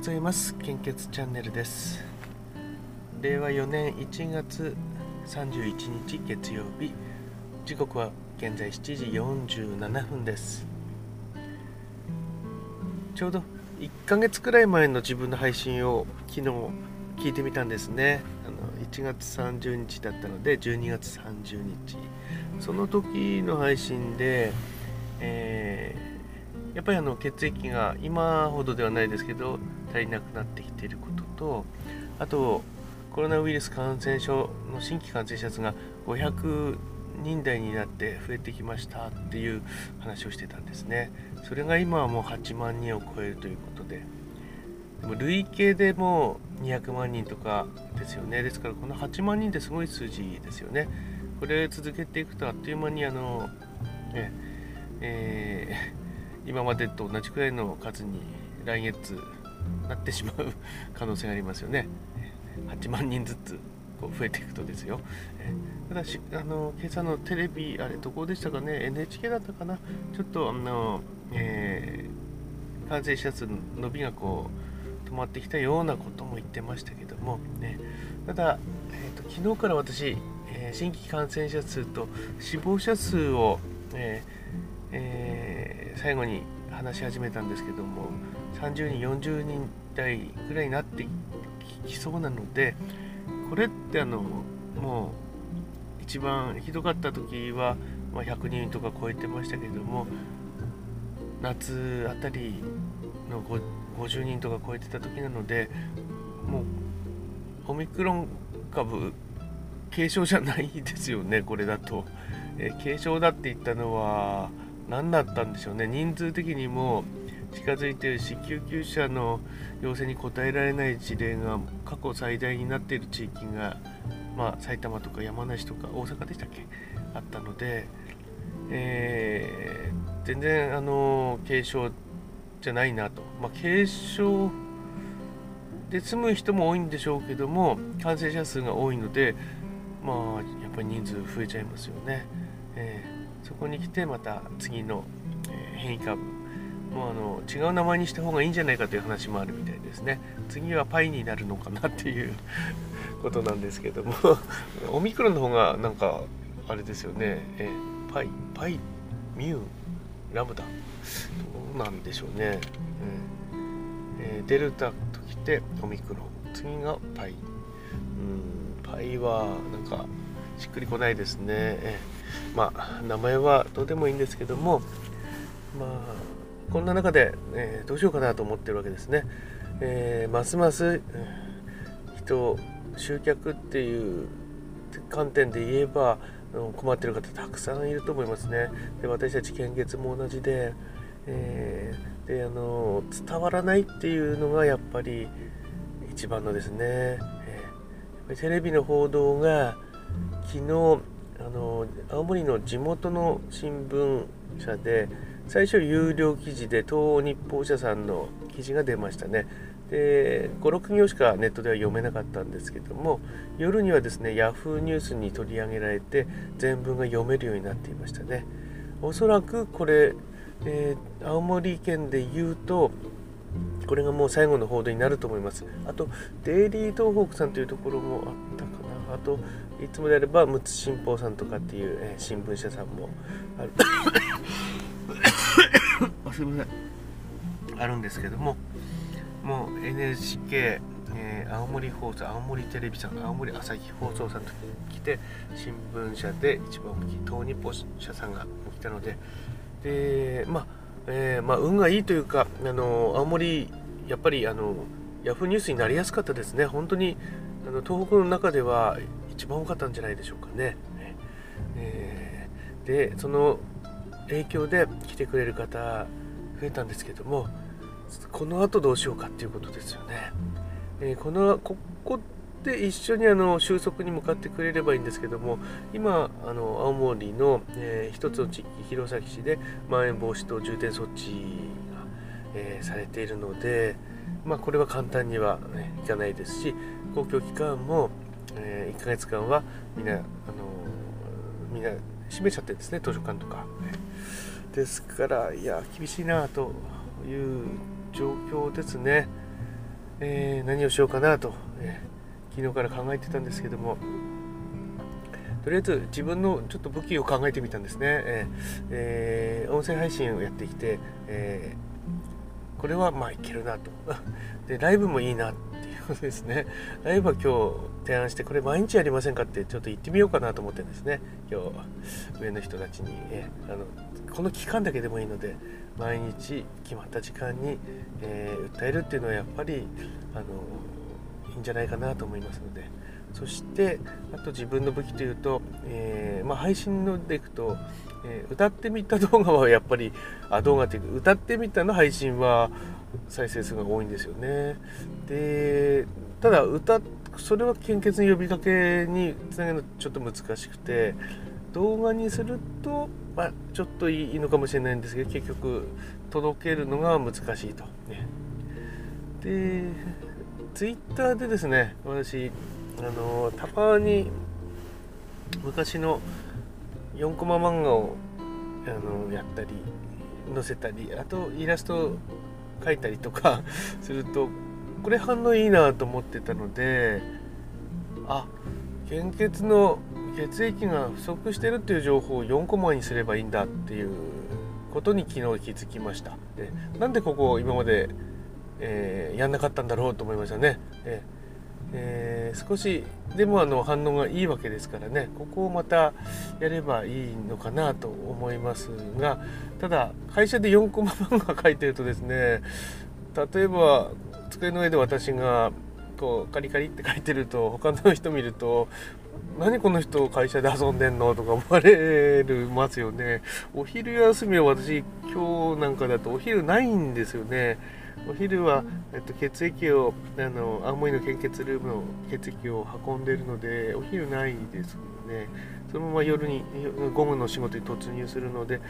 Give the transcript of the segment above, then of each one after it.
ございます。献血チャンネルです。令和4年1月31日月曜日。時刻は現在7時47分です。ちょうど1ヶ月くらい前の自分の配信を昨日聞いてみたんですね。あの1月30日だったので12月30日。その時の配信で、えーやっぱりあの血液が今ほどではないですけど足りなくなってきていることとあとコロナウイルス感染症の新規感染者数が500人台になって増えてきましたっていう話をしてたんですね。それが今はもう8万人を超えるということででも累計でも200万人とかですよね。ですからこの8万人ってすごい数字ですよね。これ続けていくとあっという間にあのええー今までと同じくらいの数に来月なってしまう 可能性がありますよね。8万人ずつこう増えていくとですよ。ただし、あの今朝のテレビ、あれどこでしたかね、NHK だったかな、ちょっとあの、えー、感染者数の伸びがこう止まってきたようなことも言ってましたけども、ね、ただ、えーと、昨日から私、えー、新規感染者数と死亡者数を、えーえー、最後に話し始めたんですけども30人40人台ぐらいになってきそうなのでこれってあのもう一番ひどかった時は、まあ、100人とか超えてましたけども夏あたりの50人とか超えてた時なのでもうオミクロン株軽症じゃないですよねこれだと、えー、軽症だって言ったのは何だったんでしょうね。人数的にも近づいているし救急車の要請に応えられない事例が過去最大になっている地域が、まあ、埼玉とか山梨とか大阪でしたっけ？あったので、えー、全然あの軽症じゃないなと、まあ、軽症で済む人も多いんでしょうけども感染者数が多いのでまあやっぱり人数増えちゃいますよね。えーそこに来てまた次の、え変異株もうあの違う名前にした方がいいんじゃないかという話もあるみたいですね。次はパイになるのかなっていう ことなんですけども。オミクロンの方がなんかあれですよね、えパイパイミューラムダ。どうなんでしょうね、うん。えー、デルタときてオミクロン。次がパイ。うんパイはなんかしっくりこないですね、えー。まあ名前はどうでもいいんですけどもまあこんな中で、えー、どうしようかなと思ってるわけですね、えー、ますます人集客っていう観点で言えば困ってる方たくさんいると思いますね。で私たち献血も同じで,、えー、であの伝わらないっていうのがやっぱり一番のですね、えー、テレビの報道が昨日あの青森の地元の新聞社で最初有料記事で東欧日報社さんの記事が出ましたね。で56行しかネットでは読めなかったんですけども夜にはですね Yahoo ニュースに取り上げられて全文が読めるようになっていましたね。おそらくこれ、えー、青森県で言うとこれがもう最後の報道になると思います。あとデイリー東北さんというところもあったかな。あといつもであれば陸奥新報さんとかっていう、えー、新聞社さんもある。すみません。あるんですけどももう NHK、えー、青森放送青森テレビさん青森朝日放送さんと来て新聞社で一番大きい東日報社さんが来たのででまあ、えー、まあ、運がいいというかあの青森やっぱりあのヤフーニュースになりやすかったですね。本当にあの東北の中では一番多かったんじゃないでしょうかね。えー、でその影響で来てくれる方増えたんですけどもこの後どうしようかっていうことですよね。えー、このここで一緒にあの収束に向かってくれればいいんですけども今あの青森の、えー、一つの地域弘前市でまん延防止等重点措置が、えー、されているので、まあ、これは簡単には、ね、いかないですし公共機関もえー、1ヶ月間はみんな、あのー、みんな閉めちゃってですね図書館とか、ですからいや厳しいなという状況ですね。えー、何をしようかなと、えー、昨日から考えてたんですけども。とりあえず自分のちょっと武器を考えてみたんですね、えーえー、音声配信をやってきて、えー、これはまあいけるなと。でライブもいいなですね。ライブは今日提案してこれ毎日やりませんかってちょっと言ってみようかなと思ってですね。今日上の人たちに、え、あのこの期間だけでもいいので毎日決まった時間に、えー、訴えるっていうのはやっぱりあのいいんじゃないかなと思いますので。そしてあと自分の武器というと、えー、まあ、配信のでいくと、えー、歌ってみた動画はやっぱりあ動画っていうか歌ってみたの配信は再生数が多いんですよね。でただ歌それは献血の呼びかけにつなげるのちょっと難しくて動画にすると、まあ、ちょっといいのかもしれないんですけど結局届けるのが難しいと、ね、でツイッターでですね私あのたまに昔の4コマ漫画をあのやったり載せたりあとイラスト描いたりとか するとこれ反応いいなと思ってたのであ献血の血液が不足してるっていう情報を4コマにすればいいんだっていうことに昨日気づきました。でなんでここを今まで、えー、やんなかったんだろうと思いましたね、えーえー、少しでもあの反応がいいわけですからね。ここをまたやればいいのかなと思いますがただ会社で4コマ漫画書いてるとですね例えば机の上で私がこうカリカリって書いてると他の人見ると何この人会社で遊んでんの？とか思われるますよね。お昼休みは私今日なんかだとお昼ないんですよね。お昼は、えっと、血液をあの青森の献血ルームの血液を運んでるのでお昼ないですよね。そのまま夜に午後の仕事に突入するのでち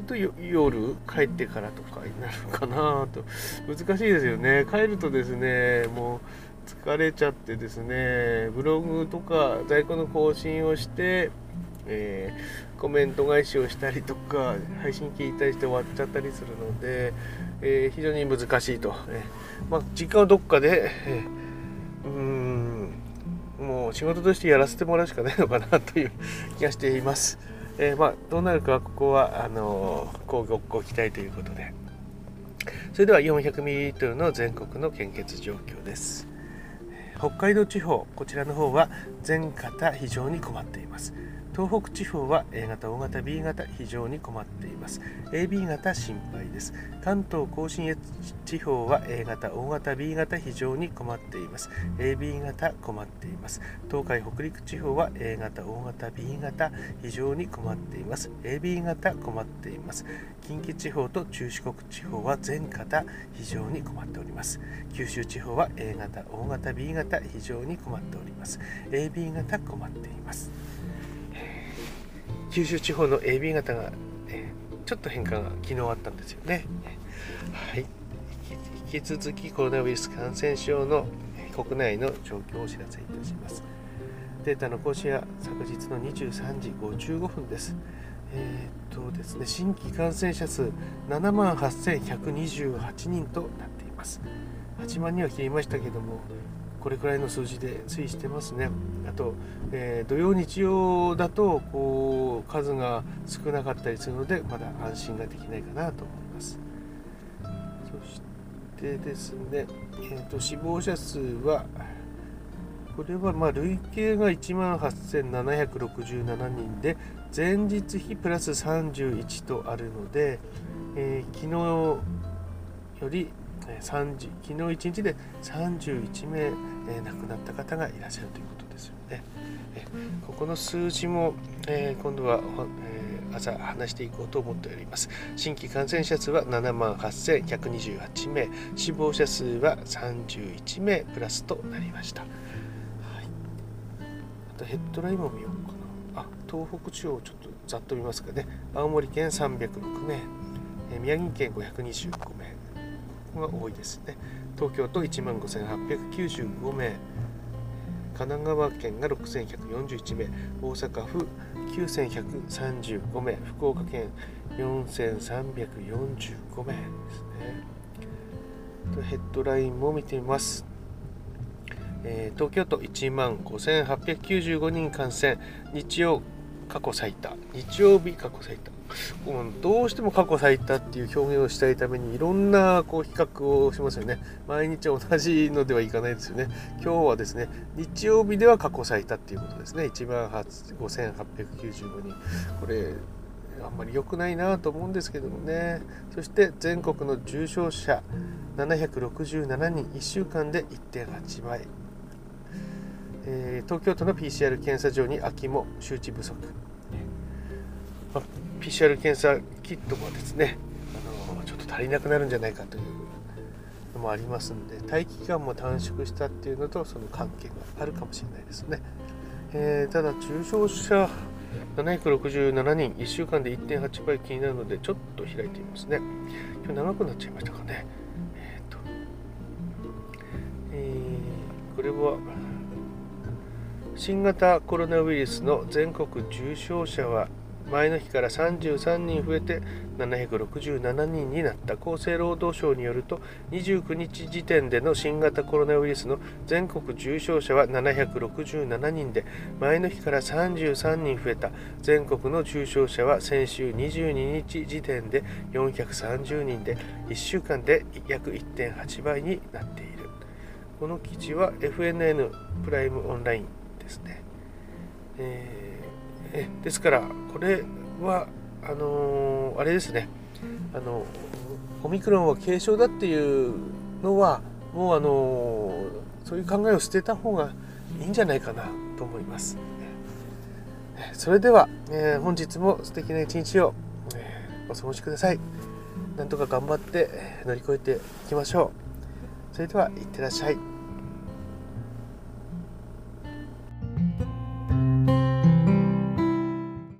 ょっと夜帰ってからとかになるかなと。難しいですよね。帰るとですねもう疲れちゃってですねブログとか在庫の更新をしてえー、コメント返しをしたりとか配信聞いたりして終わっちゃったりするので、えー、非常に難しいと、えー、まあ、時間はどっかで、えー、うんもう仕事としてやらせてもらうしかないのかなという気がしています。えまあ、どうなるかここはあのごご期待ということで。それでは 400ml の全国の献血状況です。北海道地方こちらの方は全方非常に困っています。東北地方は A 型、O 型、B 型非常に困っています。AB 型心配です。関東甲信越地方は A 型、O 型、B 型非常に困っています。AB 型困っています。東海北陸地方は A 型、O 型、B 型非常に困っています。AB 型困っています。近畿地方と中四国地方は全型非常に困っております。九州地方は A 型、O 型、B 型非常に困っております。AB 型困っています。九州地方の AB 型が、え、ちょっと変化が昨日あったんですよね。はい、引き続きコロナウイルス感染症の国内の状況をお知らせいたします。データの更新は昨日の23時55分です。えー、っとですね、新規感染者数7万8128人となっています。8万人は切りましたけども、これくらいの数字で推移してますね。あと、えー、土曜、日曜だとこう数が少なかったりするので、まだ安心ができないかなと思います。そしてですね、えーと、死亡者数は、これはま累計が1万8767人で、前日比プラス31とあるので、えー、昨日より30昨日1日で31名、え、亡くなった方がいらっしゃるということですよね。えここの数字も、え、今度は、え、朝話していこうと思っております。新規感染者数は7万8128名、死亡者数は31名プラスとなりました。はい、あとヘッドラインも見ようかな。あ東北地方ちょっとざっと見ますかね。青森県306名、え宮城県525名。が多いですね。東京都1万5895名。神奈川県が6141名。大阪府9135名。福岡県4345名ですね。ヘッドラインも見てみます。えー、東京都1万5895人感染。日曜過去最多。日曜日過去最多。どうしても過去最多っていう表現をしたいためにいろんなこう比較をしますよね。毎日同じのではいかないですよね。今日はですね日曜日では過去最多っていうことですね。1万5895人。これあんまり良くないなと思うんですけどもね。そして全国の重症者767人。1週間で1.8倍。えー、東京都の PCR 検査場に空きも周知不足、まあ、PCR 検査キットもですね、あの、ちょっと足りなくなるんじゃないかというのもありますので待機期間も短縮したっていうのとその関係があるかもしれないですね、えー、ただ重症者767人1週間で1.8倍気になるのでちょっと開いてみますね。今日長くなっちゃいましたかね。えっ、ー、と、えー、これは新型コロナウイルスの全国重症者は前の日から33人増えて767人になった。厚生労働省によると29日時点での新型コロナウイルスの全国重症者は767人で前の日から33人増えた。全国の重症者は先週22日時点で430人で1週間で約1.8倍になっている。この記事は FNN プライムオンライン。ですね。えー、ですからこれはあのー、あれですねあのオミクロンは軽症だっていうのはもうあのー、そういう考えを捨てた方がいいんじゃないかなと思います。それでは、えー、本日も素敵な一日を、え、お過ごしください。なんとか頑張って乗り越えていきましょう。それでは、いってらっしゃい。